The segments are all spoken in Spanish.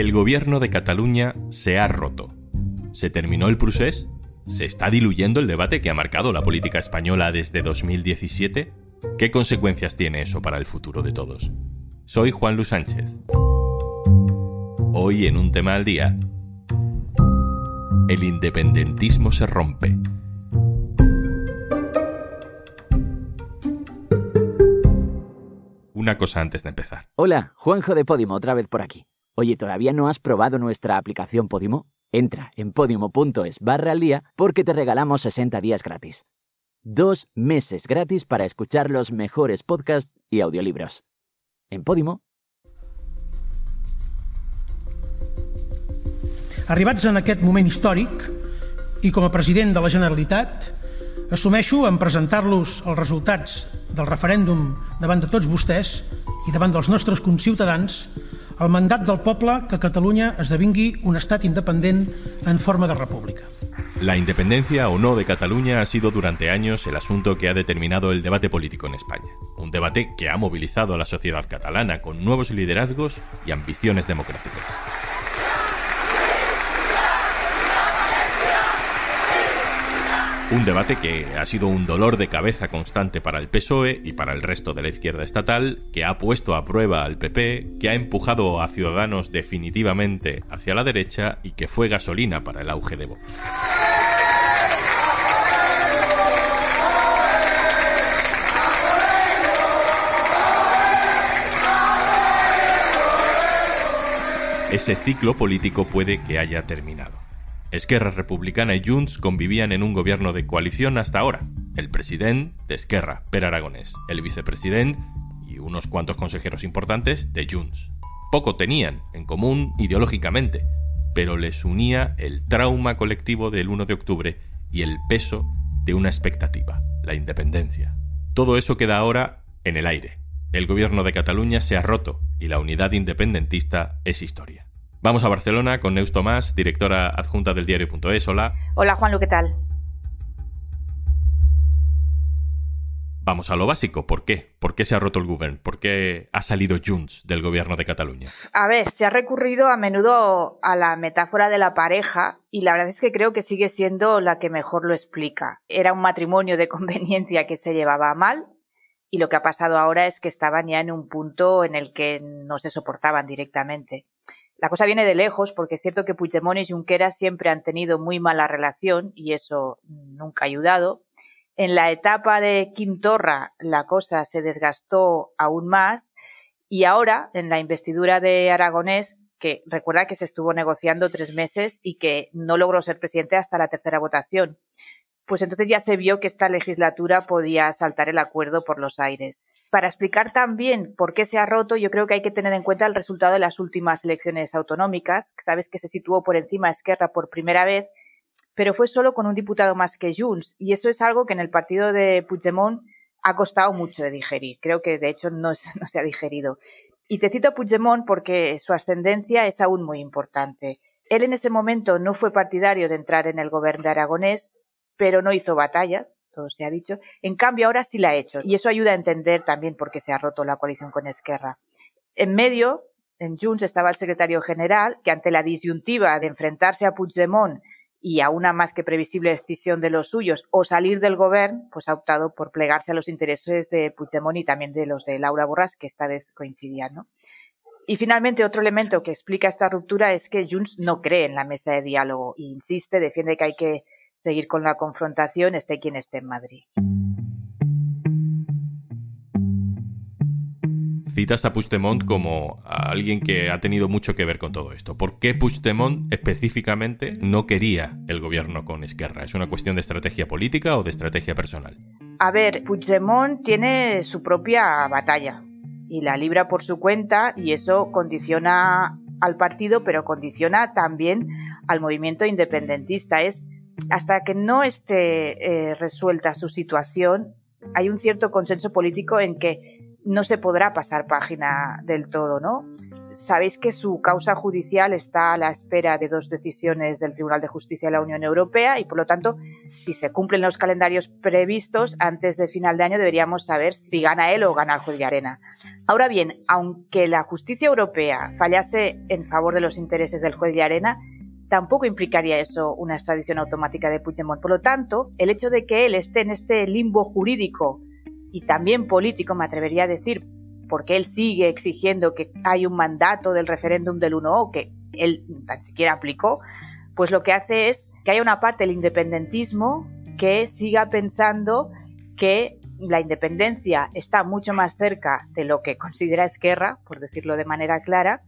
El gobierno de Cataluña se ha roto. ¿Se terminó el procés? ¿Se está diluyendo el debate que ha marcado la política española desde 2017? ¿Qué consecuencias tiene eso para el futuro de todos? Soy Juan Luis Sánchez. Hoy en un tema al día, el independentismo se rompe. Una cosa antes de empezar. Hola, Juanjo de Podimo, otra vez por aquí. Oye, ¿todavía no has probado nuestra aplicación Podimo? Entra en podimo.es barra al día porque te regalamos 60 días gratis. Dos meses gratis para escuchar los mejores podcasts y audiolibros. En Podimo. Arribats en aquest moment històric i com a president de la Generalitat, assumeixo en presentar-los els resultats del referèndum davant de tots vostès i davant dels nostres conciutadans el mandat del poble que Catalunya esdevingui un estat independent en forma de república. La independencia o no de Cataluña ha sido durante años el asunto que ha determinado el debate político en España. Un debate que ha movilizado a la sociedad catalana con nuevos liderazgos y ambiciones democráticas. Un debate que ha sido un dolor de cabeza constante para el PSOE y para el resto de la izquierda estatal, que ha puesto a prueba al PP, que ha empujado a Ciudadanos definitivamente hacia la derecha y que fue gasolina para el auge de Vox. Ese ciclo político puede que haya terminado. Esquerra Republicana y Junts convivían en un gobierno de coalición hasta ahora. El presidente de Esquerra, Per Aragonés, el vicepresidente y unos cuantos consejeros importantes de Junts. Poco tenían en común ideológicamente, pero les unía el trauma colectivo del 1 de octubre y el peso de una expectativa, la independencia. Todo eso queda ahora en el aire. El gobierno de Cataluña se ha roto y la unidad independentista es historia. Vamos a Barcelona con Neus Tomás, directora adjunta del diario.es. Hola. Hola Juanlu, ¿qué tal? Vamos a lo básico. ¿Por qué? ¿Por qué se ha roto el gobierno? ¿Por qué ha salido Junts del gobierno de Cataluña? A ver, se ha recurrido a menudo a la metáfora de la pareja y la verdad es que creo que sigue siendo la que mejor lo explica. Era un matrimonio de conveniencia que se llevaba mal y lo que ha pasado ahora es que estaban ya en un punto en el que no se soportaban directamente. La cosa viene de lejos porque es cierto que Puigdemont y Junqueras siempre han tenido muy mala relación y eso nunca ha ayudado. En la etapa de Kim Torra la cosa se desgastó aún más y ahora en la investidura de Aragonés que recuerda que se estuvo negociando tres meses y que no logró ser presidente hasta la tercera votación pues entonces ya se vio que esta legislatura podía saltar el acuerdo por los aires. Para explicar también por qué se ha roto, yo creo que hay que tener en cuenta el resultado de las últimas elecciones autonómicas. Sabes que se situó por encima de Esquerra por primera vez, pero fue solo con un diputado más que Junts. Y eso es algo que en el partido de Puigdemont ha costado mucho de digerir. Creo que de hecho no, no se ha digerido. Y te cito a Puigdemont porque su ascendencia es aún muy importante. Él en ese momento no fue partidario de entrar en el gobierno de Aragonés, pero no hizo batalla, todo se ha dicho. En cambio, ahora sí la ha hecho. Y eso ayuda a entender también por qué se ha roto la coalición con Esquerra. En medio, en Junts estaba el secretario general, que ante la disyuntiva de enfrentarse a Puigdemont y a una más que previsible decisión de los suyos o salir del gobierno, pues ha optado por plegarse a los intereses de Puigdemont y también de los de Laura Borras, que esta vez coincidían, ¿no? Y finalmente, otro elemento que explica esta ruptura es que Junts no cree en la mesa de diálogo e insiste, defiende que hay que seguir con la confrontación, esté quien esté en Madrid. Citas a Puigdemont como a alguien que ha tenido mucho que ver con todo esto. ¿Por qué Puigdemont específicamente no quería el gobierno con Esquerra? ¿Es una cuestión de estrategia política o de estrategia personal? A ver, Puigdemont tiene su propia batalla y la libra por su cuenta y eso condiciona al partido, pero condiciona también al movimiento independentista. Es hasta que no esté eh, resuelta su situación, hay un cierto consenso político en que no se podrá pasar página del todo, ¿no? Sabéis que su causa judicial está a la espera de dos decisiones del Tribunal de Justicia de la Unión Europea y, por lo tanto, si se cumplen los calendarios previstos, antes de final de año deberíamos saber si gana él o gana el juez de arena. Ahora bien, aunque la justicia europea fallase en favor de los intereses del juez de arena, tampoco implicaría eso una extradición automática de Puigdemont. Por lo tanto, el hecho de que él esté en este limbo jurídico y también político, me atrevería a decir, porque él sigue exigiendo que hay un mandato del referéndum del 1O que él tan siquiera aplicó, pues lo que hace es que haya una parte del independentismo que siga pensando que la independencia está mucho más cerca de lo que considera Esquerra, por decirlo de manera clara,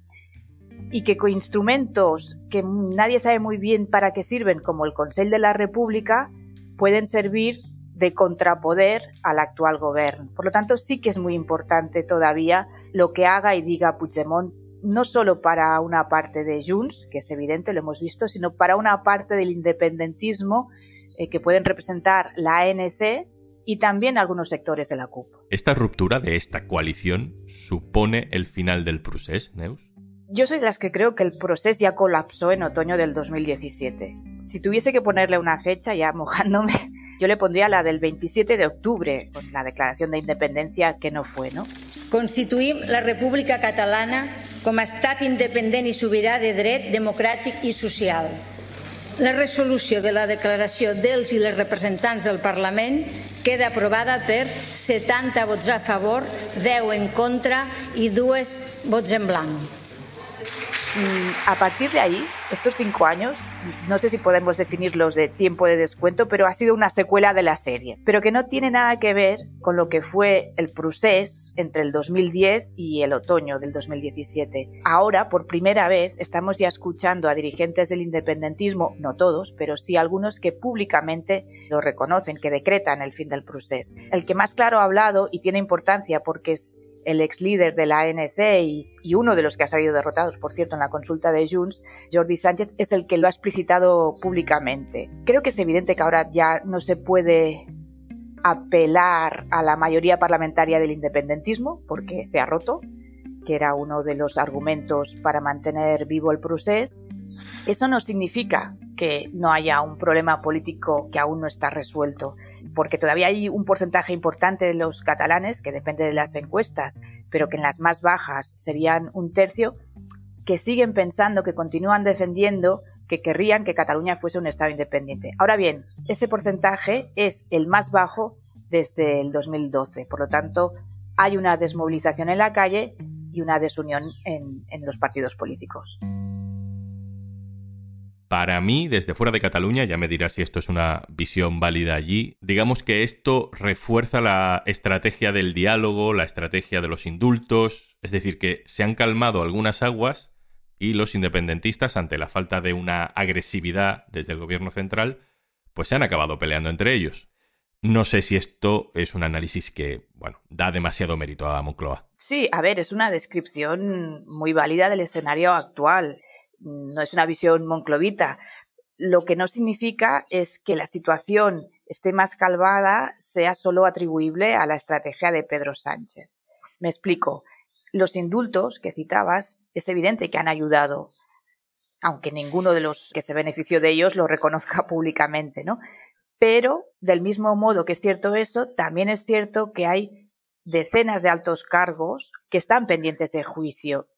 y que con instrumentos que nadie sabe muy bien para qué sirven, como el Consejo de la República, pueden servir de contrapoder al actual gobierno. Por lo tanto, sí que es muy importante todavía lo que haga y diga Puigdemont, no solo para una parte de Junts, que es evidente, lo hemos visto, sino para una parte del independentismo eh, que pueden representar la ANC y también algunos sectores de la CUP. ¿Esta ruptura de esta coalición supone el final del procés, Neus? Yo soy de las que creo que el proceso ya colapsó en otoño del 2017. Si tuviese que ponerle una fecha, ya mojándome, yo le pondría la del 27 de octubre, con la declaración de independencia que no fue, ¿no? Constituïm la República Catalana com a estat independent i sobirà de dret democràtic i social. La resolució de la declaració dels i les representants del Parlament queda aprovada per 70 vots a favor, 10 en contra i dues vots en blanc. Mm, a partir de ahí, estos cinco años, no sé si podemos definirlos de tiempo de descuento, pero ha sido una secuela de la serie, pero que no tiene nada que ver con lo que fue el procés entre el 2010 y el otoño del 2017. Ahora, por primera vez, estamos ya escuchando a dirigentes del independentismo, no todos, pero sí algunos que públicamente lo reconocen, que decretan el fin del procés. El que más claro ha hablado y tiene importancia porque es el ex líder de la ANC y, uno de los que ha salido derrotados, por cierto, en la consulta de Junts, Jordi Sánchez, es el que lo ha explicitado públicamente. Creo que es evidente que ahora ya no se puede apelar a la mayoría parlamentaria del independentismo, porque se ha roto, que era uno de los argumentos para mantener vivo el procés. Eso no significa que no haya un problema político que aún no está resuelto porque todavía hay un porcentaje importante de los catalanes, que depende de las encuestas, pero que en las más bajas serían un tercio, que siguen pensando, que continúan defendiendo que querrían que Cataluña fuese un Estado independiente. Ahora bien, ese porcentaje es el más bajo desde el 2012. Por lo tanto, hay una desmovilización en la calle y una desunión en, en los partidos políticos. Para mí, desde fuera de Cataluña, ya me dirás si esto es una visión válida allí, digamos que esto refuerza la estrategia del diálogo, la estrategia de los indultos, es decir, que se han calmado algunas aguas y los independentistas, ante la falta de una agresividad desde el gobierno central, pues se han acabado peleando entre ellos. No sé si esto es un análisis que, bueno, da demasiado mérito a Moncloa. Sí, a ver, es una descripción muy válida del escenario actual no es una visión monclovita. Lo que no significa es que la situación esté más calvada sea solo atribuible a la estrategia de Pedro Sánchez. Me explico. Los indultos que citabas es evidente que han ayudado, aunque ninguno de los que se benefició de ellos lo reconozca públicamente, ¿no? Pero, del mismo modo que es cierto eso, también es cierto que hay decenas de altos cargos que están pendientes de juicio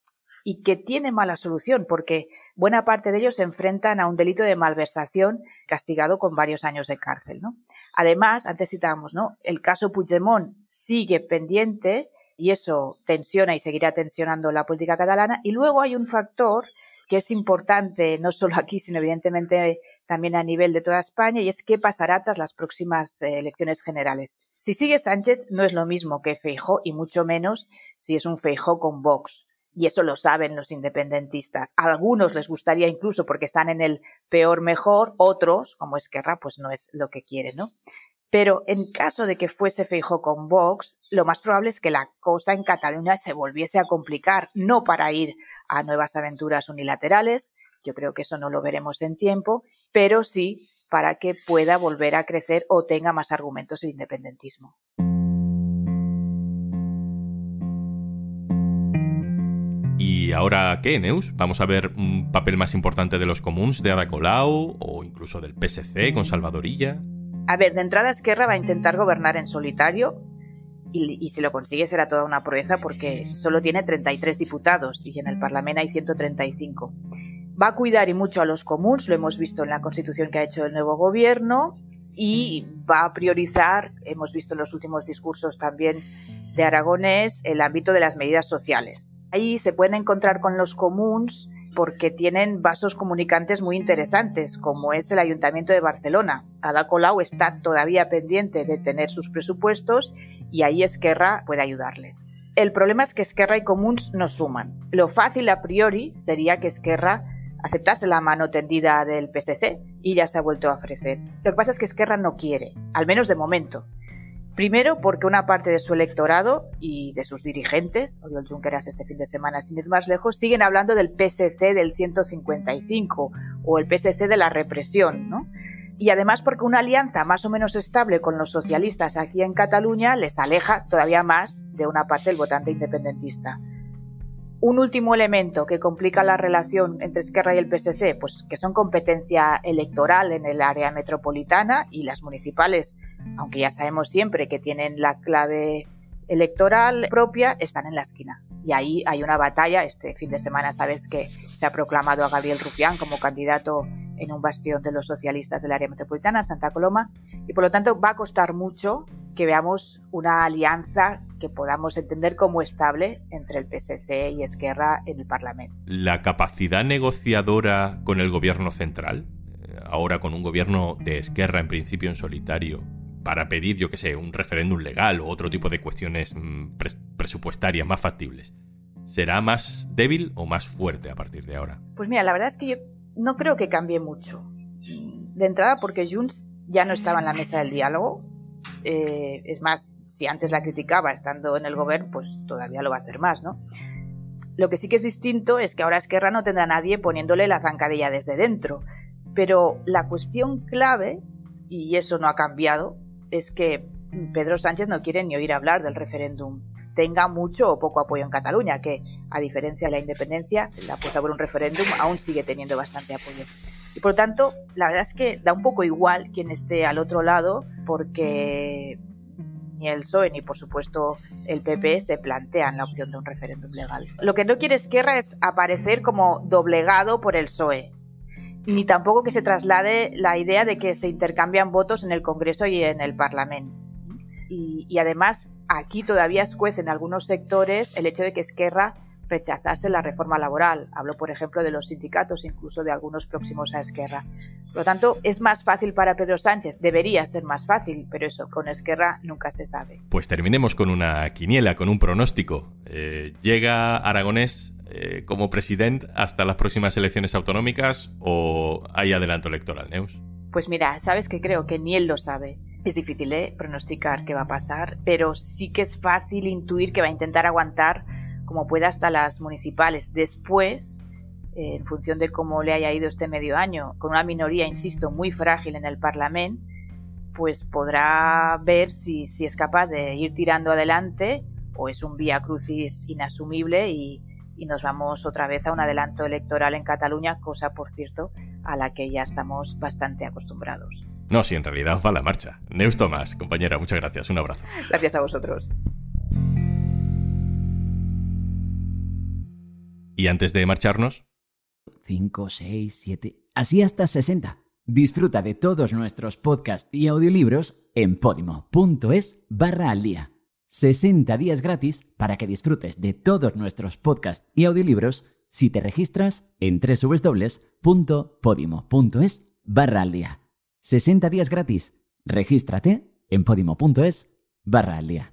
y que tiene mala solución porque buena parte de ellos se enfrentan a un delito de malversación castigado con varios años de cárcel. ¿no? Además, antes citábamos, ¿no? el caso Puigdemont sigue pendiente y eso tensiona y seguirá tensionando la política catalana. Y luego hay un factor que es importante no solo aquí, sino evidentemente también a nivel de toda España, y es qué pasará tras las próximas eh, elecciones generales. Si sigue Sánchez, no es lo mismo que Feijó, y mucho menos si es un Feijó con Vox y eso lo saben los independentistas. A algunos les gustaría incluso porque están en el peor mejor, otros, como Esquerra, pues no es lo que quieren, ¿no? Pero en caso de que fuese Feijo con Vox, lo más probable es que la cosa en Cataluña se volviese a complicar, no para ir a nuevas aventuras unilaterales, yo creo que eso no lo veremos en tiempo, pero sí para que pueda volver a crecer o tenga más argumentos el Y ¿Y ahora qué, Neus? ¿Vamos a ver un papel más importante de los comuns de Ada Colau o incluso del PSC con Salvadorilla? A ver, de entrada Esquerra va a intentar gobernar en solitario y, si lo consigue será toda una proeza porque solo tiene 33 diputados y en el Parlamento hay 135. Va a cuidar y mucho a los comuns, lo hemos visto en la constitución que ha hecho el nuevo gobierno, y va a priorizar, hemos visto en los últimos discursos también de Aragonés, el ámbito de las medidas sociales. Ahí se pueden encontrar con los comuns porque tienen vasos comunicantes muy interesantes, como es el Ayuntamiento de Barcelona. Ada Colau está todavía pendiente de tener sus presupuestos y ahí Esquerra puede ayudarles. El problema es que Esquerra y Comuns no suman. Lo fácil a priori sería que Esquerra aceptase la mano tendida del PSC y ya se ha vuelto a ofrecer. Lo que pasa es que Esquerra no quiere, al menos de momento. Primero, porque una parte de su electorado y de sus dirigentes, Oriol Junqueras este fin de semana sin ir más lejos, siguen hablando del PSC del 155 o el PSC de la represión, ¿no? Y además porque una alianza más o menos estable con los socialistas aquí en Cataluña les aleja todavía más de una parte del votante independentista. Un último elemento que complica la relación entre Esquerra y el PSC, pues que son competencia electoral en el área metropolitana y las municipales, aunque ya sabemos siempre que tienen la clave electoral propia, están en la esquina. Y ahí hay una batalla. Este fin de semana sabes que se ha proclamado a Gabriel Rufián como candidato en un bastión de los socialistas del área metropolitana, Santa Coloma, y por lo tanto va a costar mucho que veamos una alianza que podamos entender como estable entre el PSC y Esquerra en el Parlamento. ¿La capacidad negociadora con el gobierno central, eh, ahora con un gobierno de Esquerra en principio en solitario, para pedir, yo que sé, un referéndum legal o otro tipo de cuestiones mm, presupuestarias más factibles, ¿será más débil o más fuerte a partir de ahora? Pues mira, la verdad es que yo no creo que cambie mucho. De entrada porque Junts ya no estaba en la mesa del diálogo, eh, es más, si antes la criticaba estando en el gobierno, pues todavía lo va a hacer más, ¿no? Lo que sí que es distinto es que ahora Esquerra no tendrá nadie poniéndole la zancadilla desde dentro. Pero la cuestión clave, y eso no ha cambiado, es que Pedro Sánchez no quiere ni oír hablar del referéndum tenga mucho o poco apoyo en Cataluña, que a diferencia de la independencia, la apuesta por un referéndum aún sigue teniendo bastante apoyo. Y por lo tanto, la verdad es que da un poco igual quien esté al otro lado, porque ni el PSOE ni por supuesto el PP se plantean la opción de un referéndum legal. Lo que no quiere Esquerra es aparecer como doblegado por el PSOE, ni tampoco que se traslade la idea de que se intercambian votos en el Congreso y en el Parlamento. Y, y además aquí todavía escuece en algunos sectores el hecho de que Esquerra rechazase la reforma laboral. Hablo, por ejemplo, de los sindicatos, incluso de algunos próximos a Esquerra. Por lo tanto, es más fácil para Pedro Sánchez, debería ser más fácil, pero eso, con Esquerra nunca se sabe. Pues terminemos con una quiniela, con un pronóstico. Eh, ¿Llega Aragonés eh, como presidente hasta las próximas elecciones autonómicas o hay adelanto electoral, Neus? Pues mira, sabes que creo que ni él lo sabe. Es difícil ¿eh? pronosticar qué va a pasar, pero sí que es fácil intuir que va a intentar aguantar como pueda hasta las municipales. Después, eh, en función de cómo le haya ido este medio año, con una minoría, insisto, muy frágil en el Parlamento, pues podrá ver si, si es capaz de ir tirando adelante o es un vía crucis inasumible y, y nos vamos otra vez a un adelanto electoral en Cataluña, cosa, por cierto, a la que ya estamos bastante acostumbrados. No, si en realidad va la marcha. Neus Tomás, compañera, muchas gracias. Un abrazo. Gracias a vosotros. Y antes de marcharnos... 5, 6, 7... Así hasta 60. Disfruta de todos nuestros podcasts y audiolibros en podimo.es barra al día. 60 días gratis para que disfrutes de todos nuestros podcasts y audiolibros si te registras en www.podimo.es barra al día. 60 días gratis. Regístrate en podimo.es barra al día.